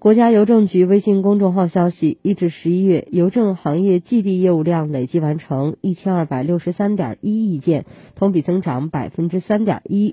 国家邮政局微信公众号消息，一至十一月，邮政行业寄递业务量累计完成一千二百六十三点一亿件，同比增长百分之三点一。